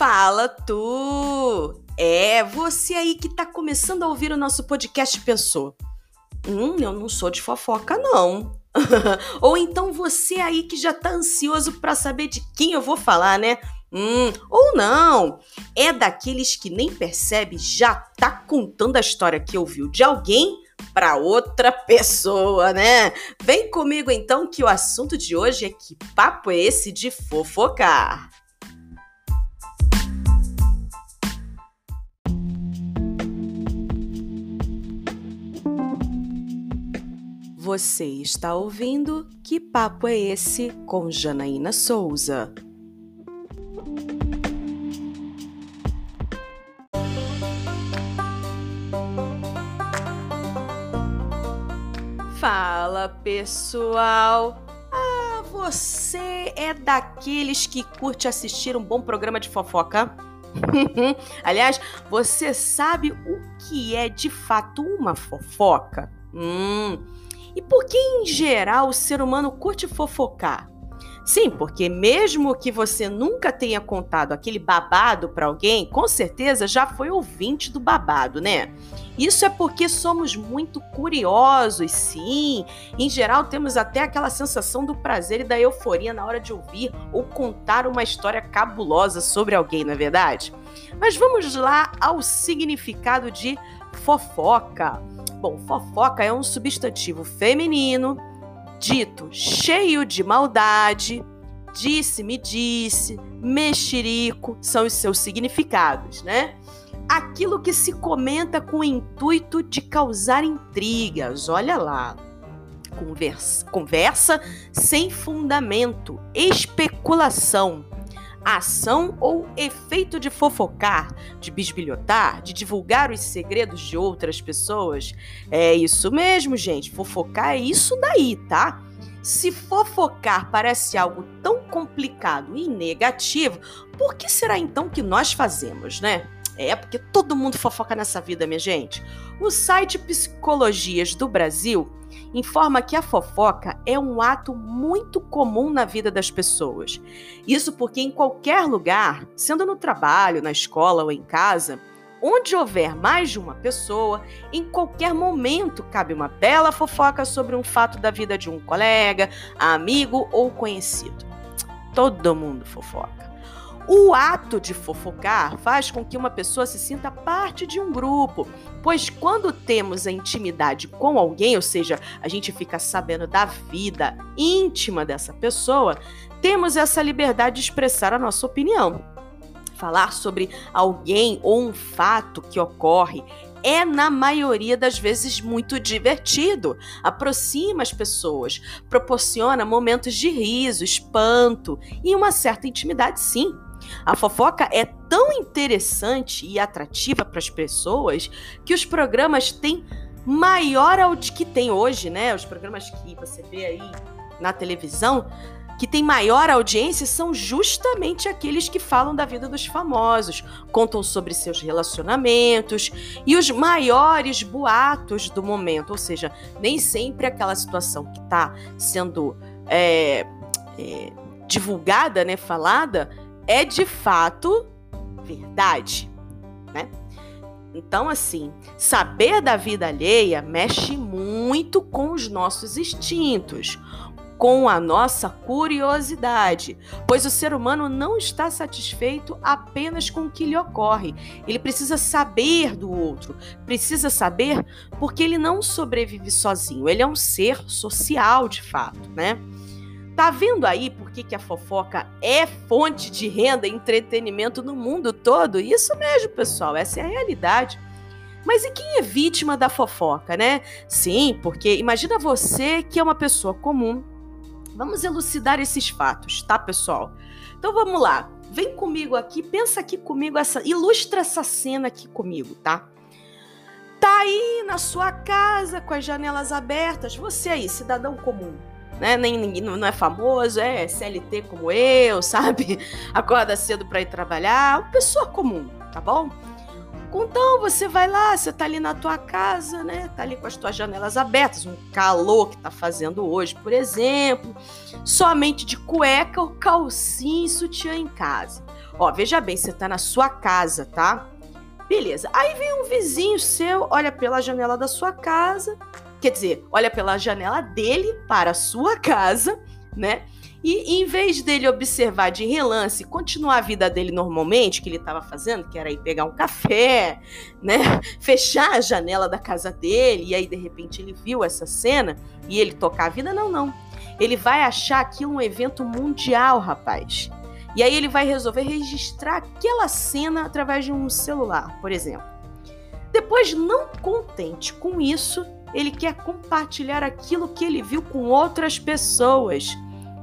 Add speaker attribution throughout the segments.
Speaker 1: Fala tu! É, você aí que tá começando a ouvir o nosso podcast pensou: Hum, eu não sou de fofoca, não. ou então você aí que já tá ansioso para saber de quem eu vou falar, né? Hum, ou não, é daqueles que nem percebe já tá contando a história que ouviu de alguém para outra pessoa, né? Vem comigo então que o assunto de hoje é que papo é esse de fofocar. Você está ouvindo Que Papo é Esse com Janaína Souza. Fala pessoal! Ah, você é daqueles que curte assistir um bom programa de fofoca? Aliás, você sabe o que é de fato uma fofoca? Hum, e por que, em geral, o ser humano curte fofocar? Sim, porque mesmo que você nunca tenha contado aquele babado para alguém, com certeza já foi ouvinte do babado, né? Isso é porque somos muito curiosos, sim. Em geral, temos até aquela sensação do prazer e da euforia na hora de ouvir ou contar uma história cabulosa sobre alguém, não é verdade? Mas vamos lá ao significado de fofoca. Bom, fofoca é um substantivo feminino, dito cheio de maldade, disse-me disse, mexerico, são os seus significados, né? Aquilo que se comenta com o intuito de causar intrigas, olha lá. Conversa, conversa sem fundamento, especulação, ação ou efeito de fofocar, de bisbilhotar, de divulgar os segredos de outras pessoas. É isso mesmo, gente. Fofocar é isso daí, tá? Se fofocar parece algo tão complicado e negativo, por que será então que nós fazemos, né? É porque todo mundo fofoca nessa vida, minha gente. O site Psicologias do Brasil informa que a fofoca é um ato muito comum na vida das pessoas. Isso porque em qualquer lugar, sendo no trabalho, na escola ou em casa, onde houver mais de uma pessoa, em qualquer momento cabe uma bela fofoca sobre um fato da vida de um colega, amigo ou conhecido. Todo mundo fofoca. O ato de fofocar faz com que uma pessoa se sinta parte de um grupo, pois quando temos a intimidade com alguém, ou seja, a gente fica sabendo da vida íntima dessa pessoa, temos essa liberdade de expressar a nossa opinião. Falar sobre alguém ou um fato que ocorre é, na maioria das vezes, muito divertido. Aproxima as pessoas, proporciona momentos de riso, espanto e uma certa intimidade, sim. A fofoca é tão interessante e atrativa para as pessoas que os programas têm maior audiência que tem hoje, né? Os programas que você vê aí na televisão que tem maior audiência são justamente aqueles que falam da vida dos famosos, contam sobre seus relacionamentos e os maiores boatos do momento, ou seja, nem sempre aquela situação que está sendo é, é, divulgada, né, falada, é de fato verdade, né? Então, assim, saber da vida alheia mexe muito com os nossos instintos, com a nossa curiosidade, pois o ser humano não está satisfeito apenas com o que lhe ocorre. Ele precisa saber do outro, precisa saber porque ele não sobrevive sozinho, ele é um ser social de fato, né? Tá vendo aí por que, que a fofoca é fonte de renda e entretenimento no mundo todo? Isso mesmo, pessoal, essa é a realidade. Mas e quem é vítima da fofoca, né? Sim, porque imagina você que é uma pessoa comum. Vamos elucidar esses fatos, tá, pessoal? Então vamos lá. Vem comigo aqui, pensa aqui comigo essa, ilustra essa cena aqui comigo, tá? Tá aí na sua casa com as janelas abertas, você aí, cidadão comum né? Nem não é famoso, é CLT como eu, sabe? Acorda cedo para ir trabalhar, uma pessoa comum, tá bom? Então você vai lá, você tá ali na tua casa, né? Tá ali com as tuas janelas abertas, um calor que tá fazendo hoje, por exemplo, somente de cueca ou calcinha e sutiã em casa. Ó, veja bem, você tá na sua casa, tá? Beleza. Aí vem um vizinho seu, olha pela janela da sua casa, quer dizer, olha pela janela dele para a sua casa, né? E em vez dele observar de relance, continuar a vida dele normalmente, que ele estava fazendo, que era ir pegar um café, né? Fechar a janela da casa dele, e aí de repente ele viu essa cena e ele tocar a vida, não, não. Ele vai achar aquilo um evento mundial, rapaz. E aí ele vai resolver registrar aquela cena através de um celular, por exemplo. Depois, não contente com isso, ele quer compartilhar aquilo que ele viu com outras pessoas.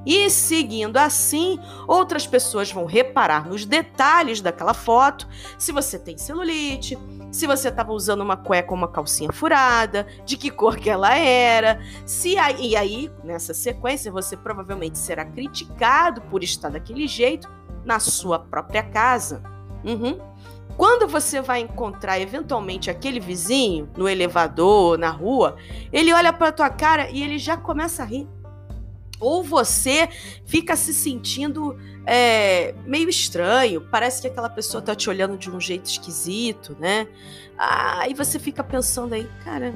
Speaker 1: E seguindo assim, outras pessoas vão reparar nos detalhes daquela foto, se você tem celulite, se você estava usando uma cueca ou uma calcinha furada, de que cor que ela era. Se aí, e aí, nessa sequência, você provavelmente será criticado por estar daquele jeito na sua própria casa. Uhum. Quando você vai encontrar eventualmente aquele vizinho no elevador, na rua, ele olha para tua cara e ele já começa a rir ou você fica se sentindo é, meio estranho, parece que aquela pessoa tá te olhando de um jeito esquisito, né? Aí você fica pensando aí, cara,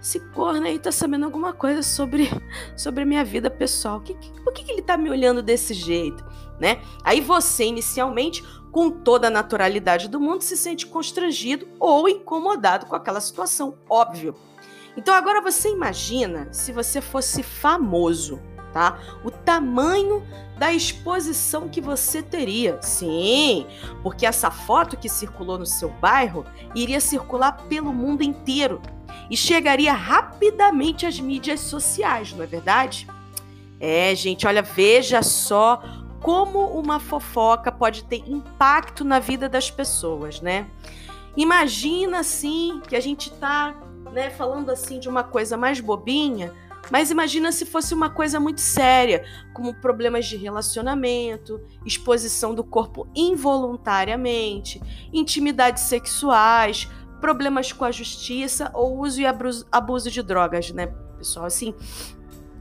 Speaker 1: esse corno aí tá sabendo alguma coisa sobre, sobre a minha vida pessoal. Que, que, por que, que ele tá me olhando desse jeito, né? Aí você, inicialmente, com toda a naturalidade do mundo, se sente constrangido ou incomodado com aquela situação, óbvio. Então agora você imagina se você fosse famoso, tá? O tamanho da exposição que você teria. Sim, porque essa foto que circulou no seu bairro iria circular pelo mundo inteiro e chegaria rapidamente às mídias sociais, não é verdade? É, gente, olha, veja só como uma fofoca pode ter impacto na vida das pessoas, né? Imagina assim que a gente tá né, falando assim de uma coisa mais bobinha, mas imagina se fosse uma coisa muito séria, como problemas de relacionamento, exposição do corpo involuntariamente, intimidades sexuais, problemas com a justiça ou uso e abuso de drogas, né, pessoal? Assim,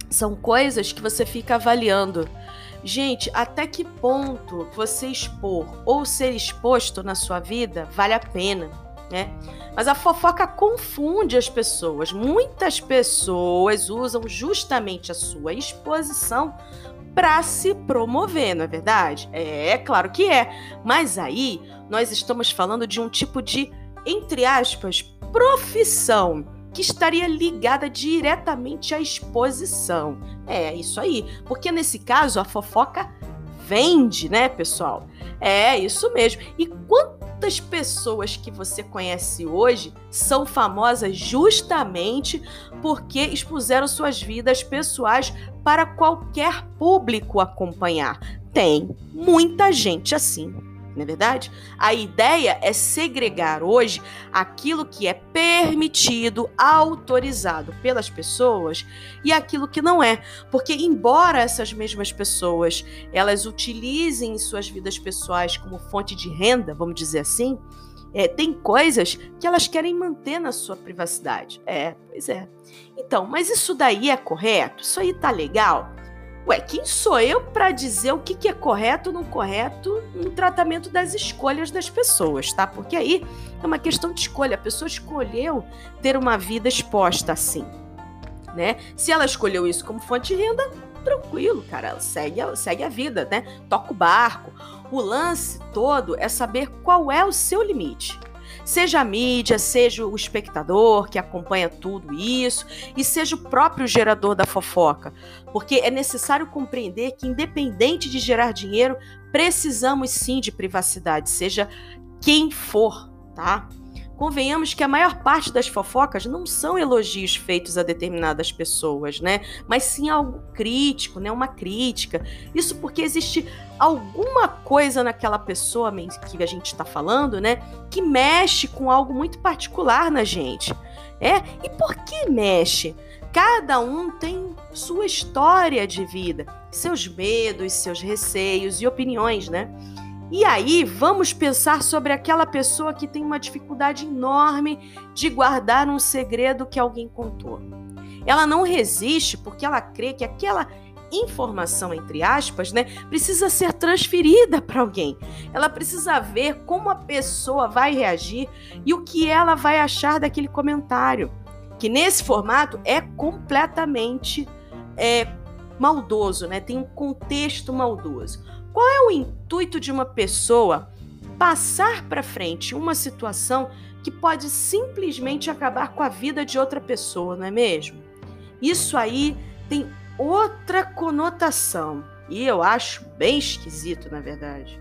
Speaker 1: são coisas que você fica avaliando. Gente, até que ponto você expor ou ser exposto na sua vida vale a pena? né? Mas a fofoca confunde as pessoas. Muitas pessoas usam justamente a sua exposição para se promover, não é verdade? É, claro que é. Mas aí nós estamos falando de um tipo de, entre aspas, profissão que estaria ligada diretamente à exposição. É isso aí. Porque nesse caso a fofoca vende, né, pessoal? É isso mesmo. E Quantas pessoas que você conhece hoje são famosas justamente porque expuseram suas vidas pessoais para qualquer público acompanhar? Tem muita gente assim não é verdade? A ideia é segregar hoje aquilo que é permitido, autorizado pelas pessoas e aquilo que não é, porque embora essas mesmas pessoas elas utilizem suas vidas pessoais como fonte de renda, vamos dizer assim, é, tem coisas que elas querem manter na sua privacidade. É, pois é. Então, mas isso daí é correto? Isso aí tá legal? Ué, quem sou eu para dizer o que, que é correto ou não correto no tratamento das escolhas das pessoas, tá? Porque aí é uma questão de escolha. A pessoa escolheu ter uma vida exposta assim, né? Se ela escolheu isso como fonte de renda, tranquilo, cara. Ela segue, segue a vida, né? Toca o barco. O lance todo é saber qual é o seu limite. Seja a mídia, seja o espectador que acompanha tudo isso, e seja o próprio gerador da fofoca. Porque é necessário compreender que, independente de gerar dinheiro, precisamos sim de privacidade, seja quem for, tá? Convenhamos que a maior parte das fofocas não são elogios feitos a determinadas pessoas, né? Mas sim algo crítico, né? Uma crítica. Isso porque existe alguma coisa naquela pessoa que a gente está falando, né? Que mexe com algo muito particular na gente. É? E por que mexe? Cada um tem sua história de vida, seus medos, seus receios e opiniões, né? E aí, vamos pensar sobre aquela pessoa que tem uma dificuldade enorme de guardar um segredo que alguém contou. Ela não resiste porque ela crê que aquela informação, entre aspas, né, precisa ser transferida para alguém. Ela precisa ver como a pessoa vai reagir e o que ela vai achar daquele comentário. Que nesse formato é completamente é, maldoso, né? Tem um contexto maldoso. Qual é o intuito de uma pessoa passar para frente uma situação que pode simplesmente acabar com a vida de outra pessoa, não é mesmo? Isso aí tem outra conotação e eu acho bem esquisito, na verdade.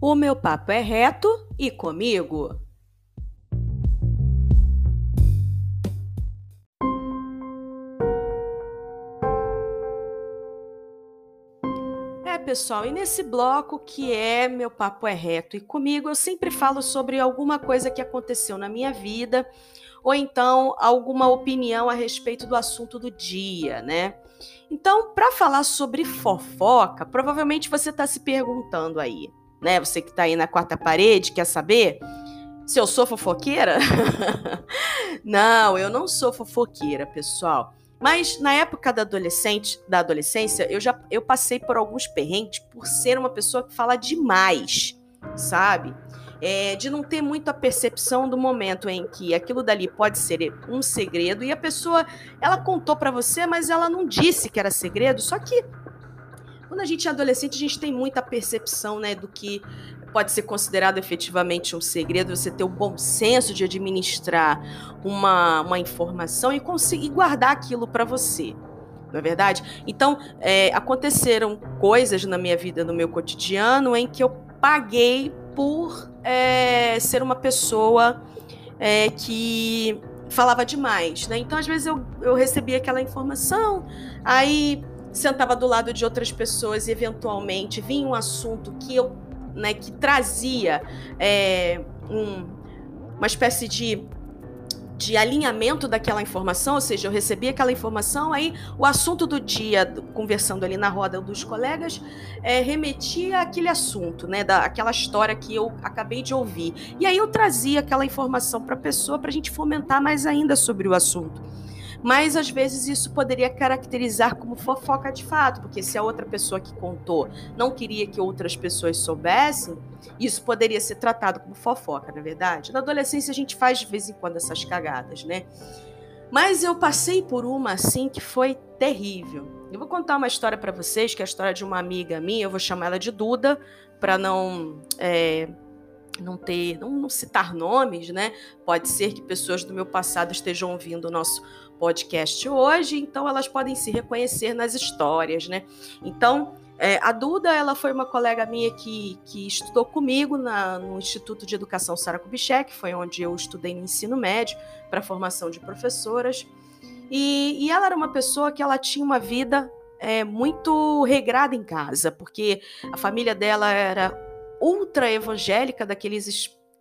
Speaker 1: O meu papo é reto e comigo. Pessoal, e nesse bloco que é Meu Papo é Reto e comigo, eu sempre falo sobre alguma coisa que aconteceu na minha vida ou então alguma opinião a respeito do assunto do dia, né? Então, para falar sobre fofoca, provavelmente você está se perguntando aí, né? Você que está aí na quarta parede, quer saber se eu sou fofoqueira? não, eu não sou fofoqueira, pessoal. Mas na época da adolescente, da adolescência, eu já eu passei por alguns perrengues por ser uma pessoa que fala demais, sabe? É, de não ter muito a percepção do momento em que aquilo dali pode ser um segredo e a pessoa ela contou para você, mas ela não disse que era segredo. Só que quando a gente é adolescente, a gente tem muita percepção, né, do que pode ser considerado efetivamente um segredo, você ter o bom senso de administrar uma, uma informação e conseguir guardar aquilo para você. Não é verdade? Então, é, aconteceram coisas na minha vida, no meu cotidiano, em que eu paguei por é, ser uma pessoa é, que falava demais, né? Então, às vezes, eu, eu recebia aquela informação, aí sentava do lado de outras pessoas e, eventualmente, vinha um assunto que eu né, que trazia é, um, uma espécie de, de alinhamento daquela informação, ou seja, eu recebia aquela informação, aí o assunto do dia, conversando ali na roda dos colegas, é, remetia àquele assunto, né, da, aquela história que eu acabei de ouvir. E aí eu trazia aquela informação para a pessoa para a gente fomentar mais ainda sobre o assunto mas às vezes isso poderia caracterizar como fofoca de fato, porque se a outra pessoa que contou não queria que outras pessoas soubessem, isso poderia ser tratado como fofoca, na é verdade. Na adolescência a gente faz de vez em quando essas cagadas, né? Mas eu passei por uma assim que foi terrível. Eu vou contar uma história para vocês, que é a história de uma amiga minha, eu vou chamar ela de Duda, para não é, não ter, não, não, citar nomes, né? Pode ser que pessoas do meu passado estejam ouvindo o nosso podcast hoje, então elas podem se reconhecer nas histórias, né? Então, é, a Duda, ela foi uma colega minha que, que estudou comigo na, no Instituto de Educação Sara Kubitschek, foi onde eu estudei no ensino médio para formação de professoras. E, e, ela era uma pessoa que ela tinha uma vida é, muito regrada em casa, porque a família dela era ultra evangélica, daqueles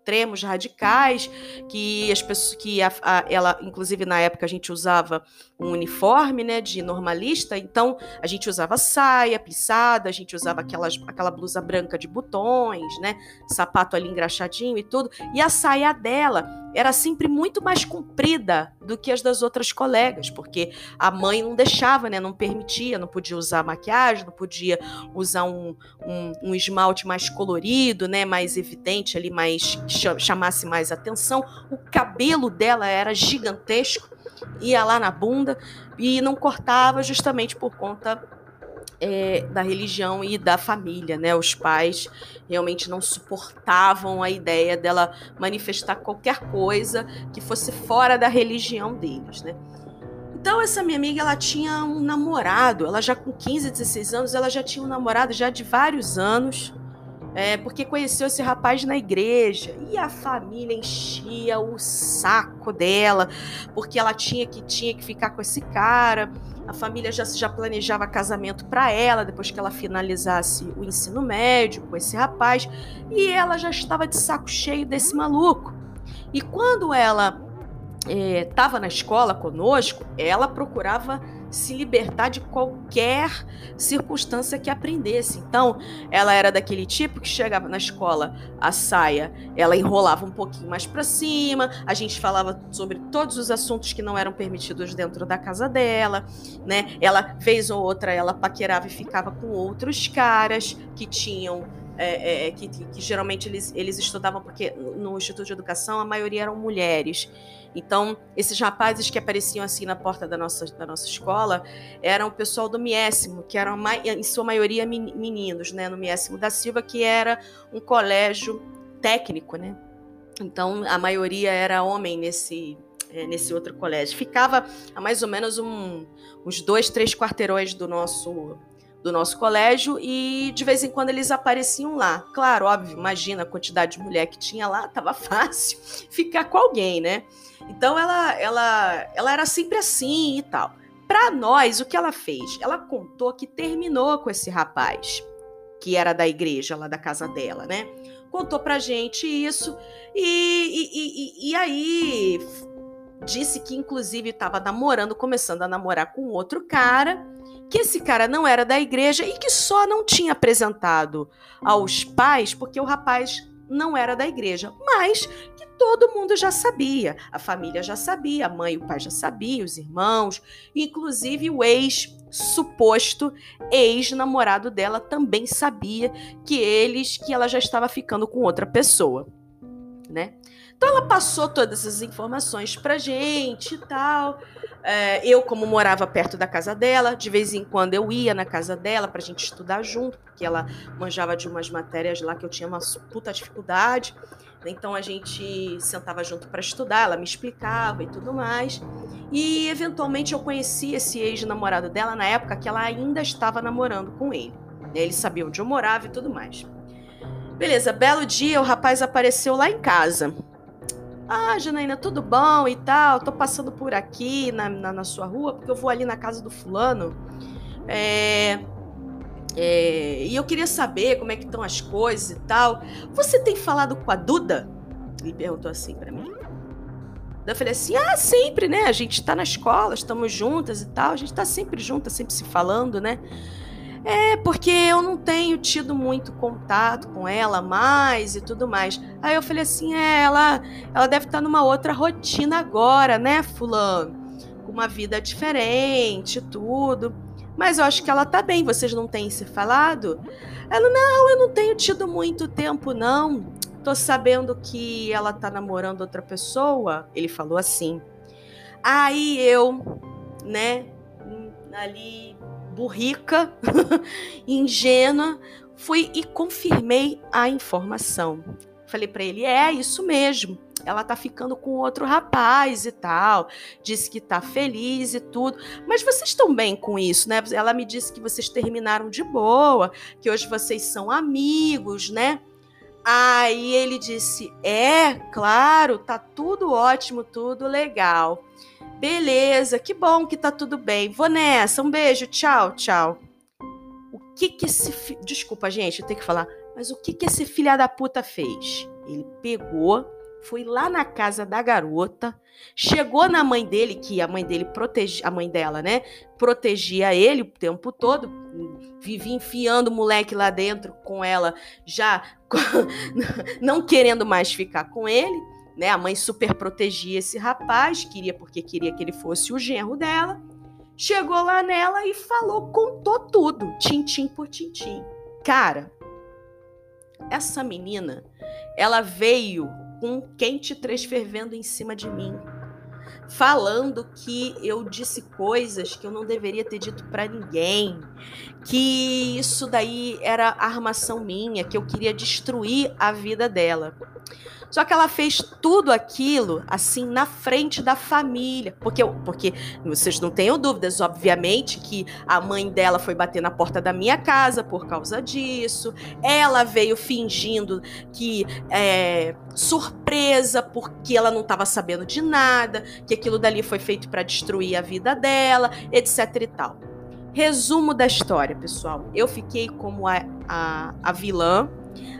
Speaker 1: extremos radicais, que as pessoas que a, a, ela, inclusive na época a gente usava um uniforme, né, de normalista, então a gente usava saia plissada, a gente usava aquelas, aquela blusa branca de botões, né, sapato ali engraxadinho e tudo, e a saia dela era sempre muito mais comprida do que as das outras colegas, porque a mãe não deixava, né, não permitia, não podia usar maquiagem, não podia usar um, um, um esmalte mais colorido, né, mais evidente ali, mais chamasse mais atenção. O cabelo dela era gigantesco, ia lá na bunda e não cortava justamente por conta é, da religião e da família, né? Os pais realmente não suportavam a ideia dela manifestar qualquer coisa que fosse fora da religião deles, né? Então essa minha amiga, ela tinha um namorado, ela já com 15, 16 anos, ela já tinha um namorado já de vários anos é, porque conheceu esse rapaz na igreja e a família enchia o saco dela porque ela tinha que tinha que ficar com esse cara. A família já já planejava casamento para ela depois que ela finalizasse o ensino médio com esse rapaz e ela já estava de saco cheio desse maluco. E quando ela estava é, na escola conosco, ela procurava se libertar de qualquer circunstância que aprendesse. Então, ela era daquele tipo que chegava na escola, a saia, ela enrolava um pouquinho mais para cima, a gente falava sobre todos os assuntos que não eram permitidos dentro da casa dela, né? Ela vez ou outra ela paquerava e ficava com outros caras que tinham é, é, que, que, geralmente eles, eles estudavam, porque no Instituto de Educação a maioria eram mulheres. Então, esses rapazes que apareciam assim na porta da nossa, da nossa escola eram o pessoal do Miésimo, que eram em sua maioria meninos, né? No Miésimo da Silva, que era um colégio técnico, né? Então, a maioria era homem nesse, é, nesse outro colégio. Ficava a mais ou menos um, uns dois, três quarteirões do nosso do nosso colégio e de vez em quando eles apareciam lá. Claro, óbvio, imagina a quantidade de mulher que tinha lá, tava fácil ficar com alguém, né? Então ela ela ela era sempre assim e tal. Para nós, o que ela fez? Ela contou que terminou com esse rapaz, que era da igreja, lá da casa dela, né? Contou pra gente isso e, e, e, e aí disse que inclusive estava namorando, começando a namorar com outro cara que esse cara não era da igreja e que só não tinha apresentado aos pais porque o rapaz não era da igreja, mas que todo mundo já sabia. A família já sabia, a mãe e o pai já sabiam, os irmãos, inclusive o ex suposto ex-namorado dela também sabia que eles que ela já estava ficando com outra pessoa, né? Então ela passou todas as informações pra gente e tal. É, eu, como morava perto da casa dela, de vez em quando eu ia na casa dela pra gente estudar junto, porque ela manjava de umas matérias lá que eu tinha uma puta dificuldade. Então a gente sentava junto para estudar, ela me explicava e tudo mais. E eventualmente eu conheci esse ex-namorado dela na época que ela ainda estava namorando com ele. Ele sabia onde eu morava e tudo mais. Beleza, belo dia, o rapaz apareceu lá em casa. Ah, Janaína, tudo bom e tal? Tô passando por aqui na, na, na sua rua, porque eu vou ali na casa do fulano. É, é, e eu queria saber como é que estão as coisas e tal. Você tem falado com a Duda? Ele perguntou assim para mim. Eu falei assim: ah, sempre, né? A gente tá na escola, estamos juntas e tal. A gente tá sempre juntas, sempre se falando, né? É, porque eu não tenho tido muito contato com ela mais e tudo mais. Aí eu falei assim: é, ela, ela deve estar numa outra rotina agora, né, Fulano? Com uma vida diferente, tudo. Mas eu acho que ela tá bem, vocês não têm se falado? Ela, não, eu não tenho tido muito tempo, não. Tô sabendo que ela tá namorando outra pessoa. Ele falou assim. Aí eu, né, ali burrica, ingênua, fui e confirmei a informação. Falei para ele: é isso mesmo. Ela tá ficando com outro rapaz e tal. Disse que tá feliz e tudo. Mas vocês estão bem com isso, né? Ela me disse que vocês terminaram de boa, que hoje vocês são amigos, né? Aí ele disse: É, claro, tá tudo ótimo, tudo legal. Beleza, que bom que tá tudo bem. Vou nessa, um beijo, tchau, tchau. O que que esse. Fi... Desculpa, gente, eu tenho que falar. Mas o que que esse filha da puta fez? Ele pegou, foi lá na casa da garota, chegou na mãe dele, que a mãe dele protegia, a mãe dela, né? Protegia ele o tempo todo, vivia enfiando o moleque lá dentro com ela, já não querendo mais ficar com ele né? A mãe super protegia esse rapaz, queria porque queria que ele fosse o genro dela. Chegou lá nela e falou, contou tudo, tintim por tintim. Cara, essa menina, ela veio com um quente três fervendo em cima de mim, falando que eu disse coisas que eu não deveria ter dito para ninguém, que isso daí era armação minha, que eu queria destruir a vida dela. Só que ela fez tudo aquilo assim na frente da família, porque porque vocês não tenham dúvidas, obviamente, que a mãe dela foi bater na porta da minha casa por causa disso. Ela veio fingindo que é, surpresa porque ela não estava sabendo de nada, que aquilo dali foi feito para destruir a vida dela, etc e tal. Resumo da história, pessoal. Eu fiquei como a, a, a vilã,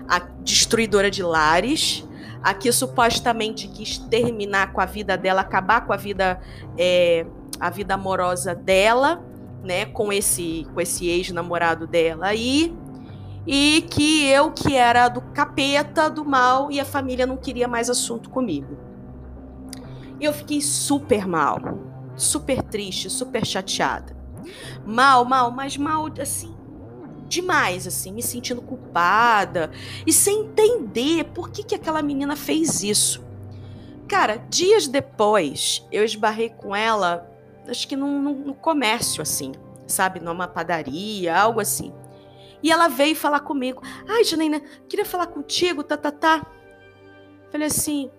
Speaker 1: a destruidora de lares, a que supostamente quis terminar com a vida dela, acabar com a vida, é, a vida amorosa dela, né, com esse com esse ex-namorado dela aí, e que eu que era do capeta, do mal e a família não queria mais assunto comigo. E eu fiquei super mal, super triste, super chateada. Mal, mal, mas mal assim, demais, assim, me sentindo culpada e sem entender por que, que aquela menina fez isso. Cara, dias depois, eu esbarrei com ela, acho que no, no, no comércio, assim, sabe? Numa padaria, algo assim. E ela veio falar comigo. Ai, Janaína, queria falar contigo, tá, tá, tá. Falei assim,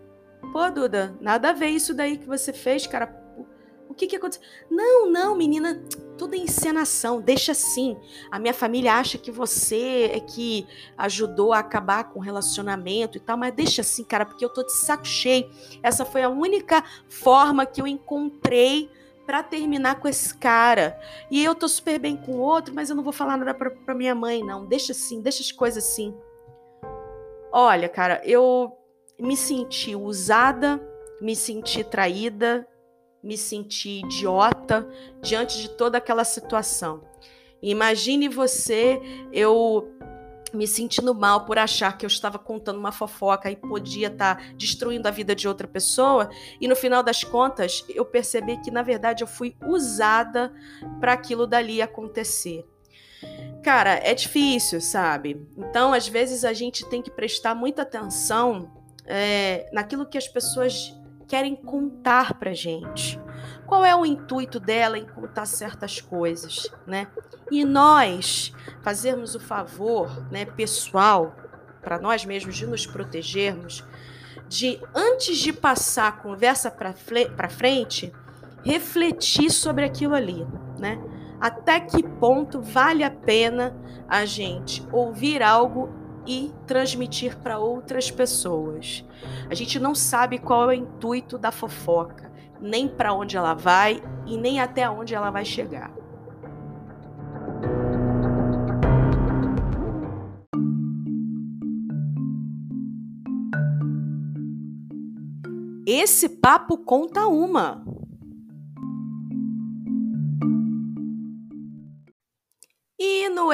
Speaker 1: pô, Duda, nada a ver isso daí que você fez, cara. O que que aconteceu? Não, não, menina, tudo é encenação, deixa assim. A minha família acha que você é que ajudou a acabar com o relacionamento e tal, mas deixa assim, cara, porque eu tô de saco cheio. Essa foi a única forma que eu encontrei para terminar com esse cara. E eu tô super bem com o outro, mas eu não vou falar nada pra, pra minha mãe, não. Deixa assim, deixa as coisas assim. Olha, cara, eu me senti usada, me senti traída, me senti idiota diante de toda aquela situação. Imagine você, eu me sentindo mal por achar que eu estava contando uma fofoca e podia estar tá destruindo a vida de outra pessoa, e no final das contas eu percebi que na verdade eu fui usada para aquilo dali acontecer. Cara, é difícil, sabe? Então, às vezes a gente tem que prestar muita atenção é, naquilo que as pessoas querem contar pra gente. Qual é o intuito dela em contar certas coisas, né? E nós fazermos o favor, né, pessoal, para nós mesmos de nos protegermos, de antes de passar a conversa para frente, refletir sobre aquilo ali, né? Até que ponto vale a pena a gente ouvir algo e transmitir para outras pessoas. A gente não sabe qual é o intuito da fofoca, nem para onde ela vai e nem até onde ela vai chegar. Esse papo conta uma.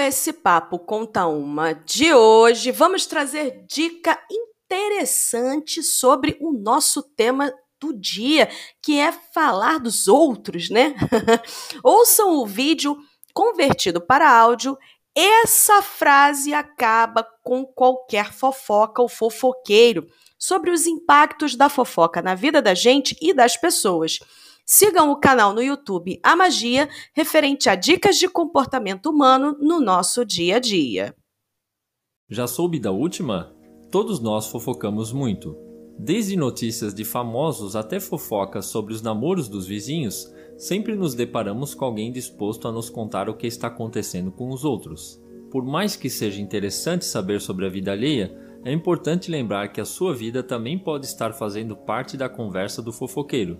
Speaker 1: Esse Papo Conta Uma de hoje, vamos trazer dica interessante sobre o nosso tema do dia, que é falar dos outros, né? Ouçam o vídeo convertido para áudio. Essa frase acaba com qualquer fofoca ou fofoqueiro sobre os impactos da fofoca na vida da gente e das pessoas. Sigam o canal no YouTube A Magia, referente a dicas de comportamento humano no nosso dia a dia.
Speaker 2: Já soube da última? Todos nós fofocamos muito. Desde notícias de famosos até fofocas sobre os namoros dos vizinhos, sempre nos deparamos com alguém disposto a nos contar o que está acontecendo com os outros. Por mais que seja interessante saber sobre a vida alheia, é importante lembrar que a sua vida também pode estar fazendo parte da conversa do fofoqueiro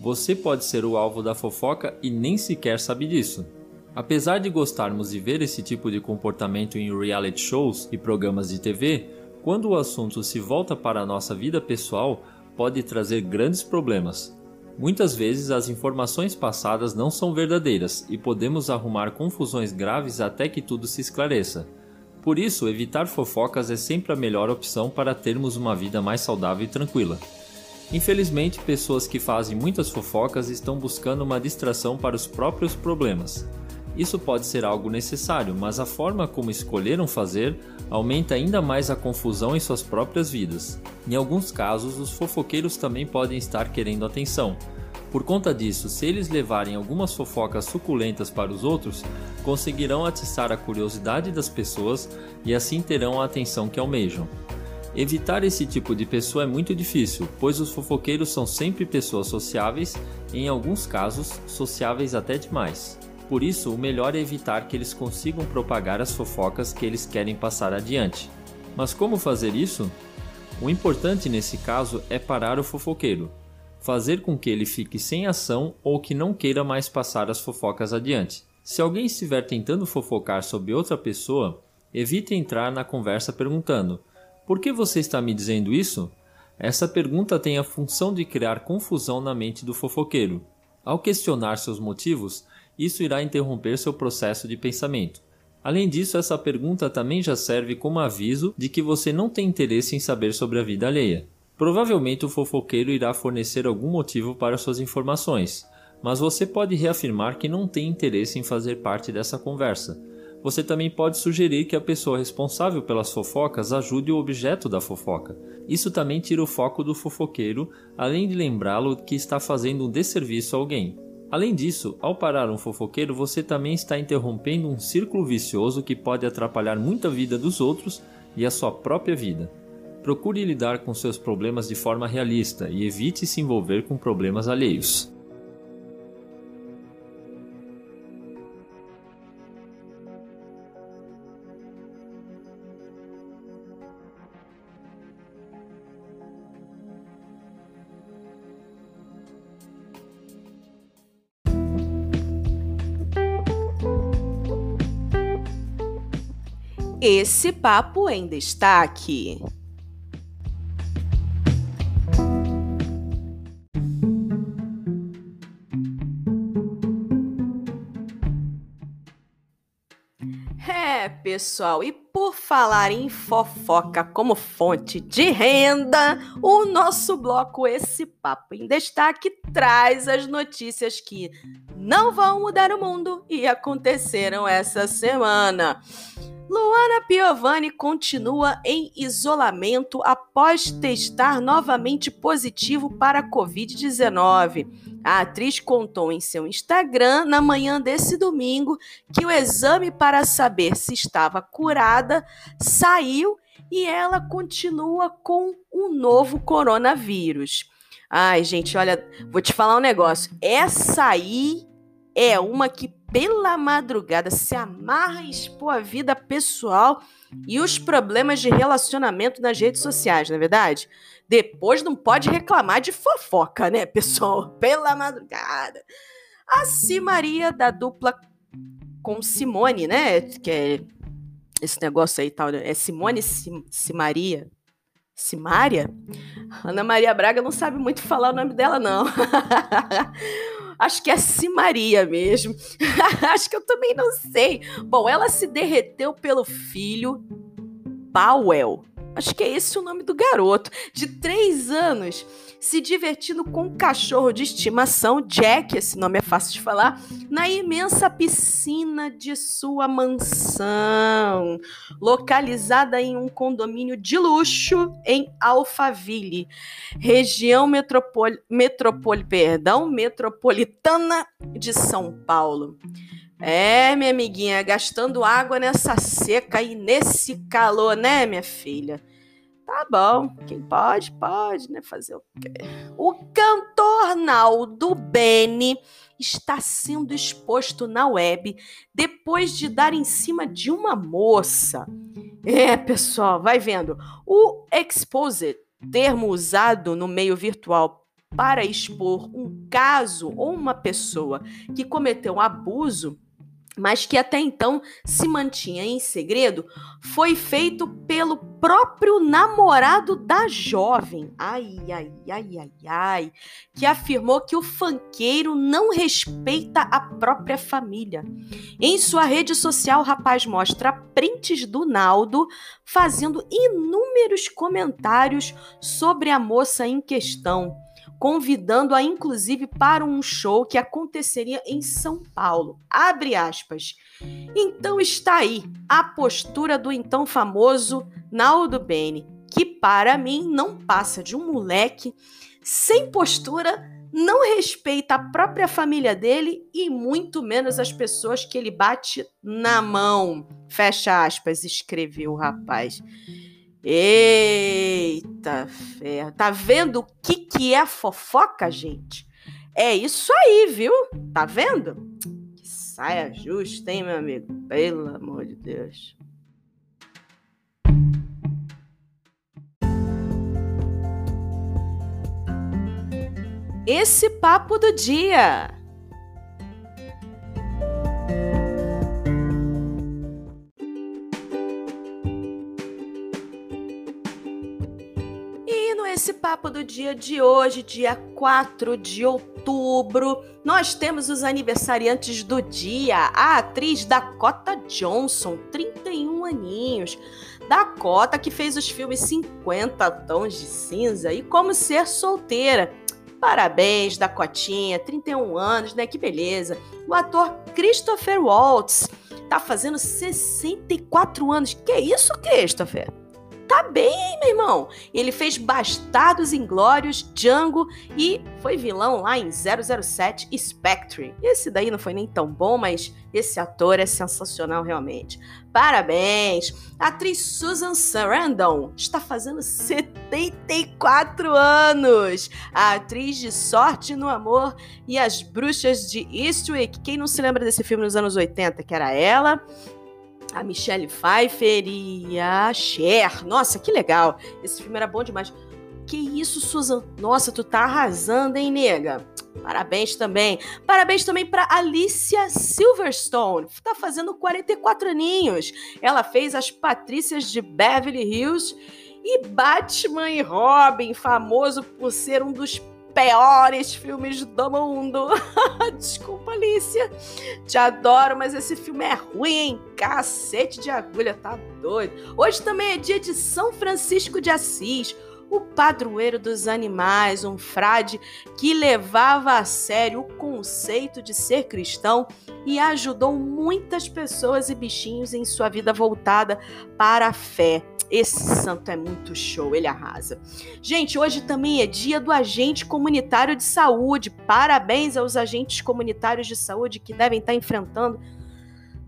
Speaker 2: você pode ser o alvo da fofoca e nem sequer sabe disso. Apesar de gostarmos de ver esse tipo de comportamento em reality shows e programas de TV, quando o assunto se volta para a nossa vida pessoal, pode trazer grandes problemas. Muitas vezes as informações passadas não são verdadeiras e podemos arrumar confusões graves até que tudo se esclareça. Por isso, evitar fofocas é sempre a melhor opção para termos uma vida mais saudável e tranquila. Infelizmente, pessoas que fazem muitas fofocas estão buscando uma distração para os próprios problemas. Isso pode ser algo necessário, mas a forma como escolheram fazer aumenta ainda mais a confusão em suas próprias vidas. Em alguns casos, os fofoqueiros também podem estar querendo atenção. Por conta disso, se eles levarem algumas fofocas suculentas para os outros, conseguirão atiçar a curiosidade das pessoas e assim terão a atenção que almejam. Evitar esse tipo de pessoa é muito difícil, pois os fofoqueiros são sempre pessoas sociáveis, em alguns casos, sociáveis até demais. Por isso, o melhor é evitar que eles consigam propagar as fofocas que eles querem passar adiante. Mas como fazer isso? O importante nesse caso é parar o fofoqueiro, fazer com que ele fique sem ação ou que não queira mais passar as fofocas adiante. Se alguém estiver tentando fofocar sobre outra pessoa, evite entrar na conversa perguntando: por que você está me dizendo isso? Essa pergunta tem a função de criar confusão na mente do fofoqueiro. Ao questionar seus motivos, isso irá interromper seu processo de pensamento. Além disso, essa pergunta também já serve como aviso de que você não tem interesse em saber sobre a vida alheia. Provavelmente o fofoqueiro irá fornecer algum motivo para suas informações, mas você pode reafirmar que não tem interesse em fazer parte dessa conversa. Você também pode sugerir que a pessoa responsável pelas fofocas ajude o objeto da fofoca. Isso também tira o foco do fofoqueiro, além de lembrá-lo que está fazendo um desserviço a alguém. Além disso, ao parar um fofoqueiro, você também está interrompendo um círculo vicioso que pode atrapalhar muito a vida dos outros e a sua própria vida. Procure lidar com seus problemas de forma realista e evite se envolver com problemas alheios.
Speaker 1: Esse papo em destaque. É, pessoal, e por falar em fofoca como fonte de renda, o nosso bloco Esse Papo em Destaque traz as notícias que não vão mudar o mundo e aconteceram essa semana. Luana Piovani continua em isolamento após testar novamente positivo para a Covid-19. A atriz contou em seu Instagram na manhã desse domingo que o exame para saber se estava curada saiu e ela continua com o novo coronavírus. Ai, gente, olha, vou te falar um negócio. Essa aí é uma que pela madrugada se amarra em expor a vida pessoal e os problemas de relacionamento nas redes sociais, não é verdade? Depois não pode reclamar de fofoca, né, pessoal? Pela madrugada. A Maria da dupla com Simone, né? Que é esse negócio aí tal. É Simone Simaria. Simária? Ana Maria Braga não sabe muito falar o nome dela, não. Acho que é Simaria mesmo. Acho que eu também não sei. Bom, ela se derreteu pelo filho Powell. Acho que é esse o nome do garoto, de três anos, se divertindo com um cachorro de estimação, Jack, esse nome é fácil de falar, na imensa piscina de sua mansão, localizada em um condomínio de luxo em Alphaville, região metropol, metropol, perdão, metropolitana de São Paulo. É, minha amiguinha, gastando água nessa seca e nesse calor, né, minha filha? Tá bom, quem pode, pode, né? Fazer o quê? O cantor Naldo Bene está sendo exposto na web depois de dar em cima de uma moça. É, pessoal, vai vendo. O exposed, termo usado no meio virtual para expor um caso ou uma pessoa que cometeu um abuso mas que até então se mantinha em segredo, foi feito pelo próprio namorado da jovem. Ai, ai, ai, ai, ai. Que afirmou que o fanqueiro não respeita a própria família. Em sua rede social, o rapaz mostra prints do Naldo fazendo inúmeros comentários sobre a moça em questão convidando-a inclusive para um show que aconteceria em São Paulo. Abre aspas. Então está aí a postura do então famoso Naldo Bene, que para mim não passa de um moleque sem postura, não respeita a própria família dele e muito menos as pessoas que ele bate na mão. Fecha aspas, escreveu o rapaz. Eita ferro. Tá vendo o que, que é fofoca, gente? É isso aí, viu? Tá vendo? Que saia justa, hein, meu amigo? Pelo amor de Deus. Esse papo do dia. Papo do dia de hoje, dia 4 de outubro, nós temos os aniversariantes do dia. A atriz Dakota Johnson, 31 aninhos. Dakota que fez os filmes 50 Tons de Cinza e Como Ser Solteira. Parabéns, Dakotinha, 31 anos, né? Que beleza. O ator Christopher Waltz tá fazendo 64 anos. Que isso, Christopher? Tá bem, meu irmão. Ele fez Bastardos Inglórios, Django e foi vilão lá em 007 Spectre. Esse daí não foi nem tão bom, mas esse ator é sensacional realmente. Parabéns! A atriz Susan Sarandon está fazendo 74 anos. A atriz de Sorte no Amor e as Bruxas de Eastwick. Quem não se lembra desse filme nos anos 80, que era ela, a Michelle Pfeiffer e a Cher. Nossa, que legal. Esse filme era bom demais. Que isso, Susan? Nossa, tu tá arrasando, hein, nega? Parabéns também. Parabéns também para Alicia Silverstone. Tá fazendo 44 aninhos. Ela fez as Patrícias de Beverly Hills e Batman e Robin, famoso por ser um dos piores filmes do mundo. Desculpa, Alicia. Te adoro, mas esse filme é ruim? Cacete de agulha, tá doido. Hoje também é dia de São Francisco de Assis o padroeiro dos animais, um frade que levava a sério o conceito de ser cristão e ajudou muitas pessoas e bichinhos em sua vida voltada para a fé. Esse santo é muito show, ele arrasa. Gente, hoje também é dia do agente comunitário de saúde. Parabéns aos agentes comunitários de saúde que devem estar enfrentando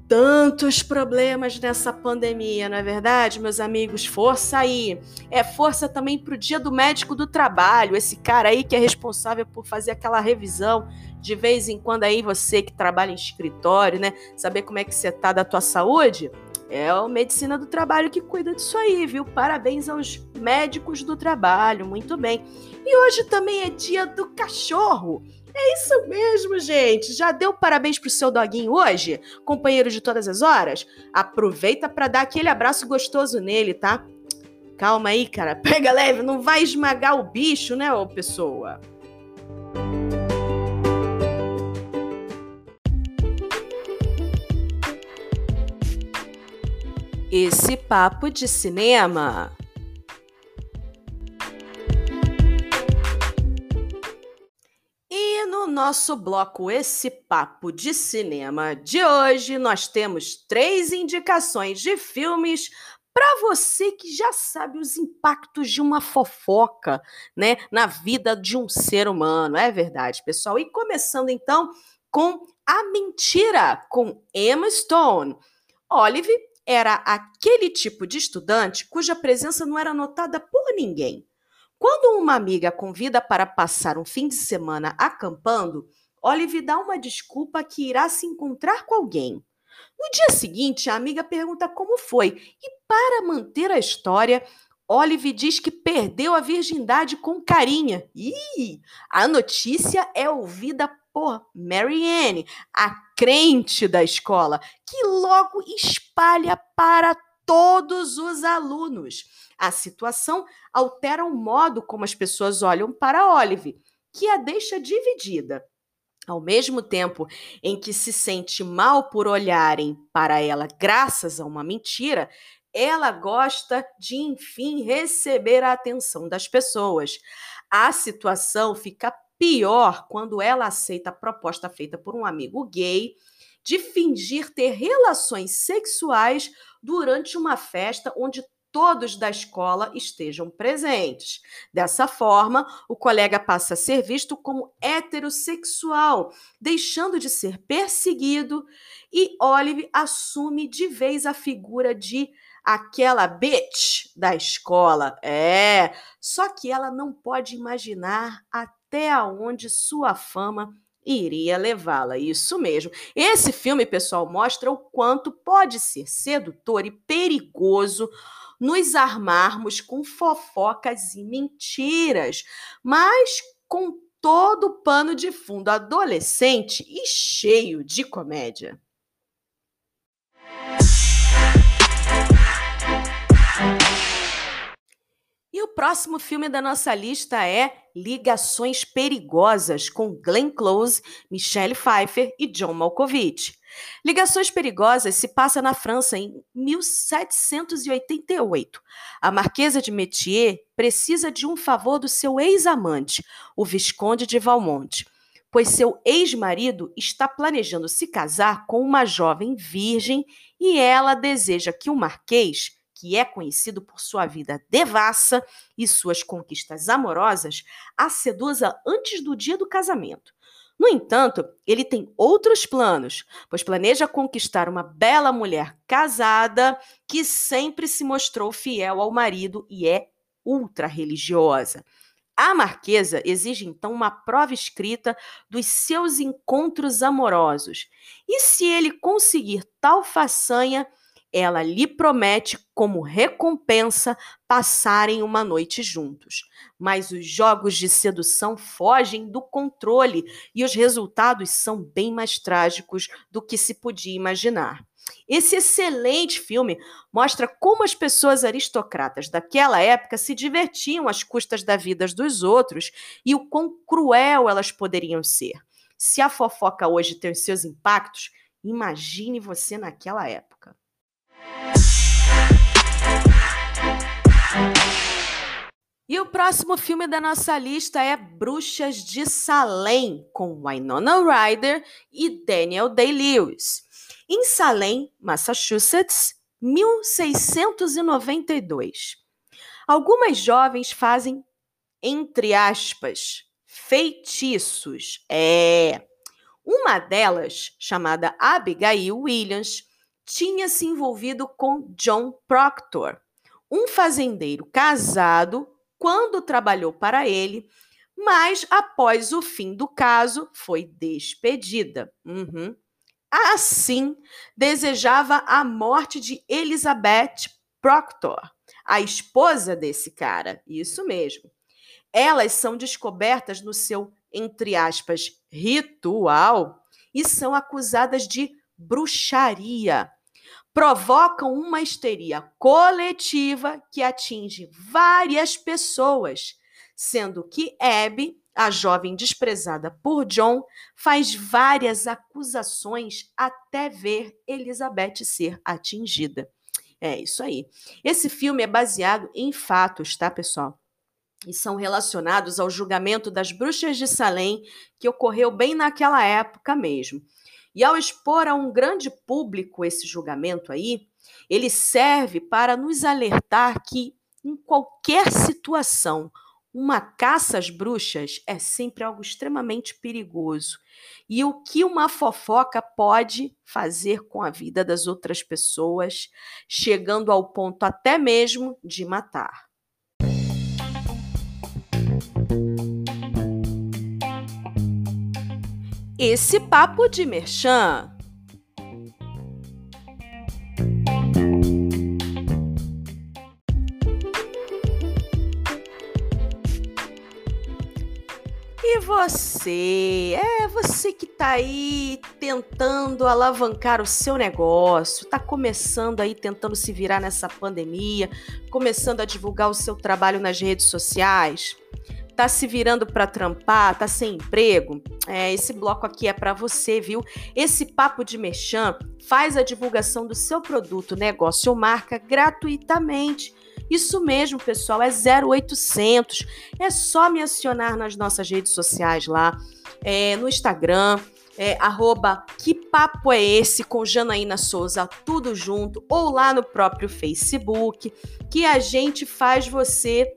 Speaker 1: tantos problemas nessa pandemia, não é verdade, meus amigos? Força aí. É força também para o dia do médico do trabalho, esse cara aí que é responsável por fazer aquela revisão de vez em quando aí você que trabalha em escritório, né? Saber como é que você tá da tua saúde. É a medicina do trabalho que cuida disso aí, viu? Parabéns aos médicos do trabalho, muito bem. E hoje também é dia do cachorro. É isso mesmo, gente. Já deu parabéns pro seu doguinho hoje? Companheiro de todas as horas? Aproveita para dar aquele abraço gostoso nele, tá? Calma aí, cara. Pega leve, não vai esmagar o bicho, né, ô pessoa? Esse papo de cinema. E no nosso bloco Esse Papo de Cinema de hoje, nós temos três indicações de filmes para você que já sabe os impactos de uma fofoca, né, na vida de um ser humano. É verdade, pessoal. E começando então com A Mentira com Emma Stone. Olive era aquele tipo de estudante cuja presença não era notada por ninguém. Quando uma amiga convida para passar um fim de semana acampando, Olive dá uma desculpa que irá se encontrar com alguém. No dia seguinte, a amiga pergunta como foi e, para manter a história, Olive diz que perdeu a virgindade com carinha. Ih, a notícia é ouvida por Marianne, a crente da escola, que logo espalha para todos os alunos. A situação altera o modo como as pessoas olham para Olive, que a deixa dividida. Ao mesmo tempo em que se sente mal por olharem para ela graças a uma mentira, ela gosta de, enfim, receber a atenção das pessoas. A situação fica pior quando ela aceita a proposta feita por um amigo gay de fingir ter relações sexuais durante uma festa onde todos da escola estejam presentes. Dessa forma, o colega passa a ser visto como heterossexual, deixando de ser perseguido, e Olive assume de vez a figura de aquela bitch da escola. É, só que ela não pode imaginar até onde sua fama iria levá-la. Isso mesmo. Esse filme, pessoal, mostra o quanto pode ser sedutor e perigoso nos armarmos com fofocas e mentiras, mas com todo o pano de fundo adolescente e cheio de comédia. E o próximo filme da nossa lista é Ligações Perigosas, com Glenn Close, Michelle Pfeiffer e John Malkovich. Ligações Perigosas se passa na França em 1788. A Marquesa de Métier precisa de um favor do seu ex-amante, o Visconde de Valmont, pois seu ex-marido está planejando se casar com uma jovem virgem e ela deseja que o Marquês que é conhecido por sua vida devassa e suas conquistas amorosas, a seduza antes do dia do casamento. No entanto, ele tem outros planos, pois planeja conquistar uma bela mulher casada que sempre se mostrou fiel ao marido e é ultra religiosa. A marquesa exige então uma prova escrita dos seus encontros amorosos. E se ele conseguir tal façanha, ela lhe promete, como recompensa, passarem uma noite juntos. Mas os jogos de sedução fogem do controle e os resultados são bem mais trágicos do que se podia imaginar. Esse excelente filme mostra como as pessoas aristocratas daquela época se divertiam às custas da vida dos outros e o quão cruel elas poderiam ser. Se a fofoca hoje tem seus impactos, imagine você naquela época. E o próximo filme da nossa lista é Bruxas de Salem, com Winona Ryder e Daniel Day-Lewis. Em Salem, Massachusetts, 1692. Algumas jovens fazem, entre aspas, feitiços. É. Uma delas, chamada Abigail Williams, tinha se envolvido com John Proctor, um fazendeiro casado quando trabalhou para ele, mas após o fim do caso foi despedida. Uhum. Assim, desejava a morte de Elizabeth Proctor, a esposa desse cara. Isso mesmo. Elas são descobertas no seu, entre aspas, ritual e são acusadas de bruxaria provocam uma histeria coletiva que atinge várias pessoas, sendo que Abby, a jovem desprezada por John, faz várias acusações até ver Elizabeth ser atingida. É isso aí. Esse filme é baseado em fatos, tá, pessoal? E são relacionados ao julgamento das bruxas de Salem, que ocorreu bem naquela época mesmo. E ao expor a um grande público esse julgamento aí, ele serve para nos alertar que, em qualquer situação, uma caça às bruxas é sempre algo extremamente perigoso. E o que uma fofoca pode fazer com a vida das outras pessoas, chegando ao ponto até mesmo de matar. Esse papo de merchan. E você? É você que está aí tentando alavancar o seu negócio, está começando aí tentando se virar nessa pandemia, começando a divulgar o seu trabalho nas redes sociais tá se virando para trampar, tá sem emprego, é, esse bloco aqui é para você, viu? Esse papo de mexã faz a divulgação do seu produto, negócio ou marca gratuitamente. Isso mesmo, pessoal, é 0800. É só me acionar nas nossas redes sociais lá, é, no Instagram, é, arroba que papo é esse com Janaína Souza, tudo junto, ou lá no próprio Facebook, que a gente faz você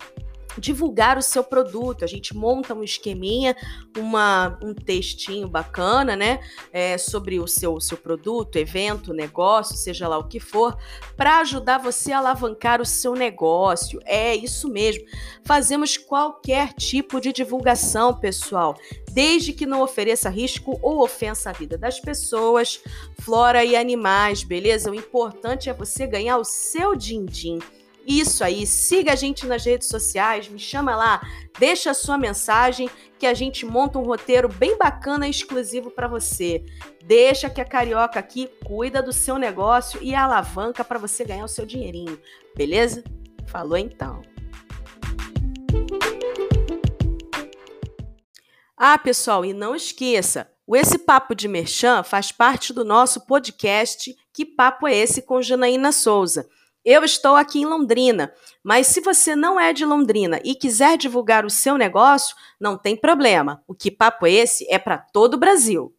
Speaker 1: divulgar o seu produto. A gente monta um esqueminha, uma, um textinho bacana, né? É, sobre o seu, seu produto, evento, negócio, seja lá o que for, para ajudar você a alavancar o seu negócio. É isso mesmo. Fazemos qualquer tipo de divulgação, pessoal, desde que não ofereça risco ou ofensa à vida das pessoas, flora e animais, beleza? O importante é você ganhar o seu din-din isso aí. Siga a gente nas redes sociais, me chama lá, deixa a sua mensagem que a gente monta um roteiro bem bacana e exclusivo para você. Deixa que a carioca aqui cuida do seu negócio e alavanca para você ganhar o seu dinheirinho, beleza? Falou então. Ah, pessoal, e não esqueça, o Esse Papo de Merchan faz parte do nosso podcast Que Papo é Esse com Janaína Souza. Eu estou aqui em Londrina, mas se você não é de Londrina e quiser divulgar o seu negócio, não tem problema. O Que Papo é Esse é para todo o Brasil.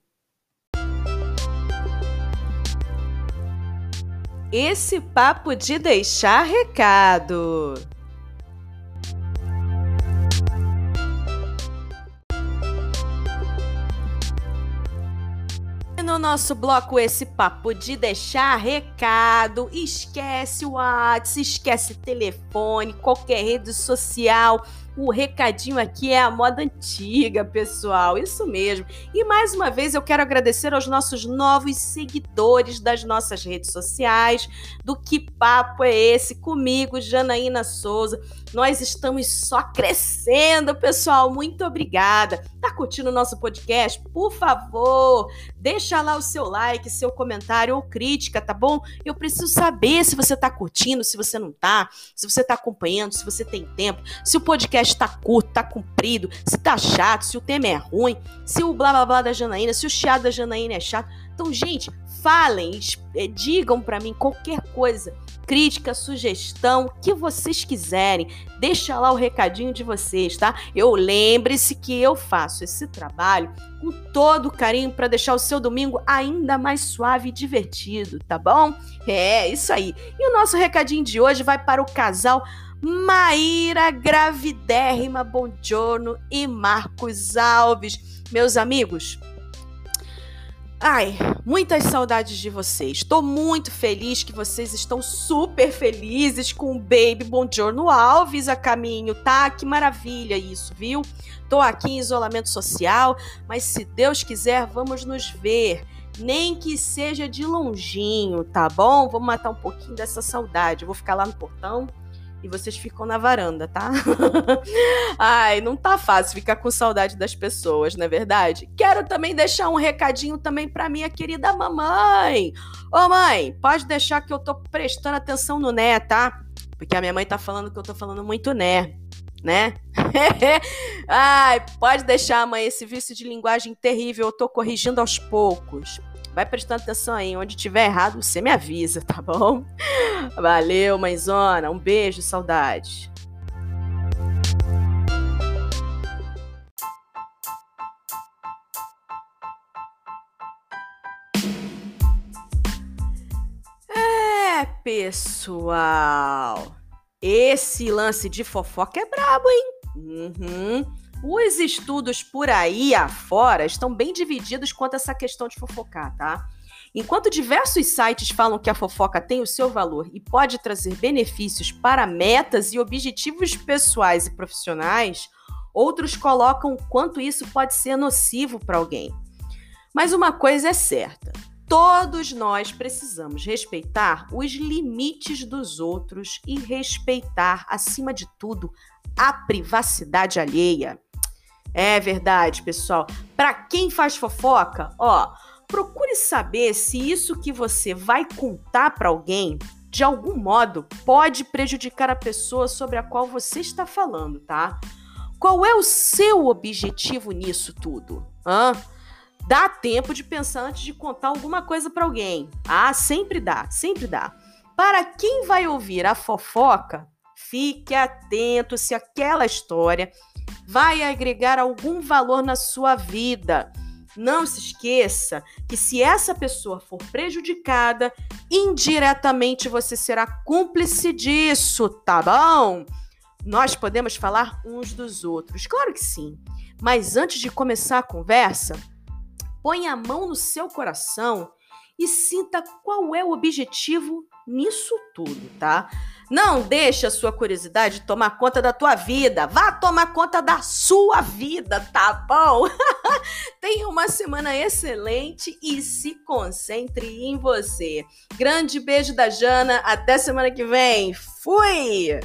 Speaker 1: Esse papo de deixar recado. No nosso bloco esse papo de deixar recado, esquece o WhatsApp, esquece telefone, qualquer rede social o recadinho aqui é a moda antiga, pessoal. Isso mesmo. E mais uma vez eu quero agradecer aos nossos novos seguidores das nossas redes sociais. Do Que Papo é Esse? Comigo, Janaína Souza. Nós estamos só crescendo, pessoal. Muito obrigada. Tá curtindo o nosso podcast? Por favor, deixa lá o seu like, seu comentário ou crítica, tá bom? Eu preciso saber se você tá curtindo, se você não tá, se você tá acompanhando, se você tem tempo, se o podcast podcast tá curto, tá comprido, se tá chato, se o tema é ruim, se o blá blá blá da Janaína, se o chiado da Janaína é chato. Então, gente, falem, eh, digam para mim qualquer coisa, crítica, sugestão, que vocês quiserem. Deixa lá o recadinho de vocês, tá? Eu lembre-se que eu faço esse trabalho com todo carinho para deixar o seu domingo ainda mais suave e divertido, tá bom? É, isso aí. E o nosso recadinho de hoje vai para o casal Maíra Gravidérrima Bongiorno e Marcos Alves. Meus amigos, ai, muitas saudades de vocês. Estou muito feliz que vocês estão super felizes com o Baby Bongiorno Alves a caminho, tá? Que maravilha isso, viu? Tô aqui em isolamento social, mas se Deus quiser, vamos nos ver nem que seja de longinho, tá bom? Vamos matar um pouquinho dessa saudade. Vou ficar lá no portão e vocês ficam na varanda, tá? Ai, não tá fácil ficar com saudade das pessoas, não é verdade? Quero também deixar um recadinho também para minha querida mamãe. Ô mãe, pode deixar que eu tô prestando atenção no né, tá? Porque a minha mãe tá falando que eu tô falando muito né, né? Ai, pode deixar, mãe, esse vício de linguagem terrível, eu tô corrigindo aos poucos. Vai prestando atenção aí. Onde tiver errado, você me avisa, tá bom? Valeu, mãezona. Um beijo, saudade. É, pessoal. Esse lance de fofoca é brabo, hein? Uhum. Os estudos por aí afora estão bem divididos quanto a essa questão de fofocar, tá? Enquanto diversos sites falam que a fofoca tem o seu valor e pode trazer benefícios para metas e objetivos pessoais e profissionais, outros colocam o quanto isso pode ser nocivo para alguém. Mas uma coisa é certa: todos nós precisamos respeitar os limites dos outros e respeitar, acima de tudo, a privacidade alheia. É verdade, pessoal. Para quem faz fofoca, ó, procure saber se isso que você vai contar para alguém, de algum modo, pode prejudicar a pessoa sobre a qual você está falando, tá? Qual é o seu objetivo nisso tudo? Hã? Dá tempo de pensar antes de contar alguma coisa para alguém. Ah, sempre dá, sempre dá. Para quem vai ouvir a fofoca, fique atento se aquela história vai agregar algum valor na sua vida. Não se esqueça que se essa pessoa for prejudicada, indiretamente você será cúmplice disso, tá bom? Nós podemos falar uns dos outros, claro que sim. Mas antes de começar a conversa, põe a mão no seu coração e sinta qual é o objetivo nisso tudo, tá? Não deixe a sua curiosidade tomar conta da tua vida. Vá tomar conta da sua vida, tá bom? Tenha uma semana excelente e se concentre em você. Grande beijo da Jana. Até semana que vem. Fui!